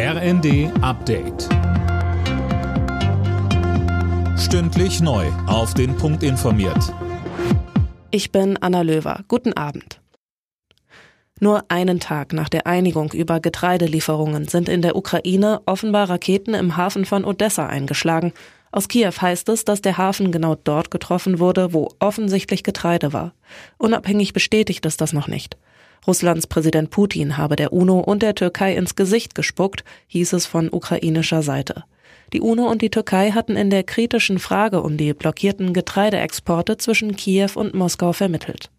RND Update. Stündlich neu. Auf den Punkt informiert. Ich bin Anna Löwer. Guten Abend. Nur einen Tag nach der Einigung über Getreidelieferungen sind in der Ukraine offenbar Raketen im Hafen von Odessa eingeschlagen. Aus Kiew heißt es, dass der Hafen genau dort getroffen wurde, wo offensichtlich Getreide war. Unabhängig bestätigt ist das noch nicht. Russlands Präsident Putin habe der UNO und der Türkei ins Gesicht gespuckt, hieß es von ukrainischer Seite. Die UNO und die Türkei hatten in der kritischen Frage um die blockierten Getreideexporte zwischen Kiew und Moskau vermittelt.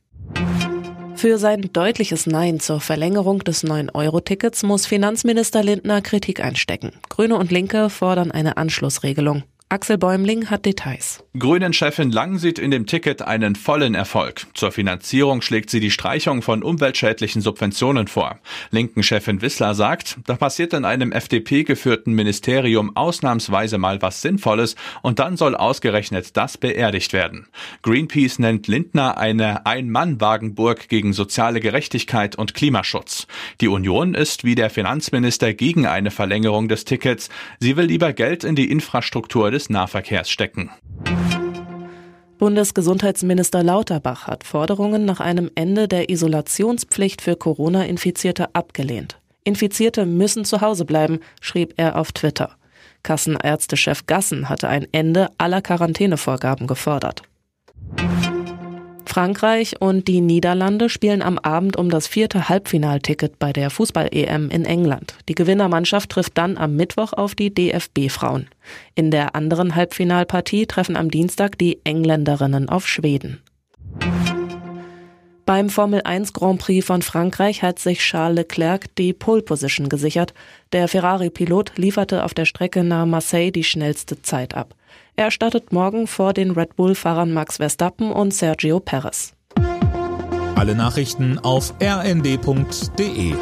Für sein deutliches Nein zur Verlängerung des 9-Euro-Tickets muss Finanzminister Lindner Kritik einstecken. Grüne und Linke fordern eine Anschlussregelung. Axel Bäumling hat Details. Grünen-Chefin Lang sieht in dem Ticket einen vollen Erfolg. Zur Finanzierung schlägt sie die Streichung von umweltschädlichen Subventionen vor. Linken-Chefin Wissler sagt, da passiert in einem FDP-geführten Ministerium ausnahmsweise mal was Sinnvolles und dann soll ausgerechnet das beerdigt werden. Greenpeace nennt Lindner eine Ein-Mann-Wagenburg gegen soziale Gerechtigkeit und Klimaschutz. Die Union ist wie der Finanzminister gegen eine Verlängerung des Tickets. Sie will lieber Geld in die Infrastruktur des Nahverkehrs stecken. Bundesgesundheitsminister Lauterbach hat Forderungen nach einem Ende der Isolationspflicht für Corona-Infizierte abgelehnt. Infizierte müssen zu Hause bleiben, schrieb er auf Twitter. Kassenärztechef Gassen hatte ein Ende aller Quarantänevorgaben gefordert. Frankreich und die Niederlande spielen am Abend um das vierte Halbfinalticket bei der Fußball-EM in England. Die Gewinnermannschaft trifft dann am Mittwoch auf die DFB-Frauen. In der anderen Halbfinalpartie treffen am Dienstag die Engländerinnen auf Schweden. Beim Formel 1 Grand Prix von Frankreich hat sich Charles Leclerc die Pole Position gesichert. Der Ferrari-Pilot lieferte auf der Strecke nahe Marseille die schnellste Zeit ab. Er startet morgen vor den Red Bull-Fahrern Max Verstappen und Sergio Perez. Alle Nachrichten auf rnd.de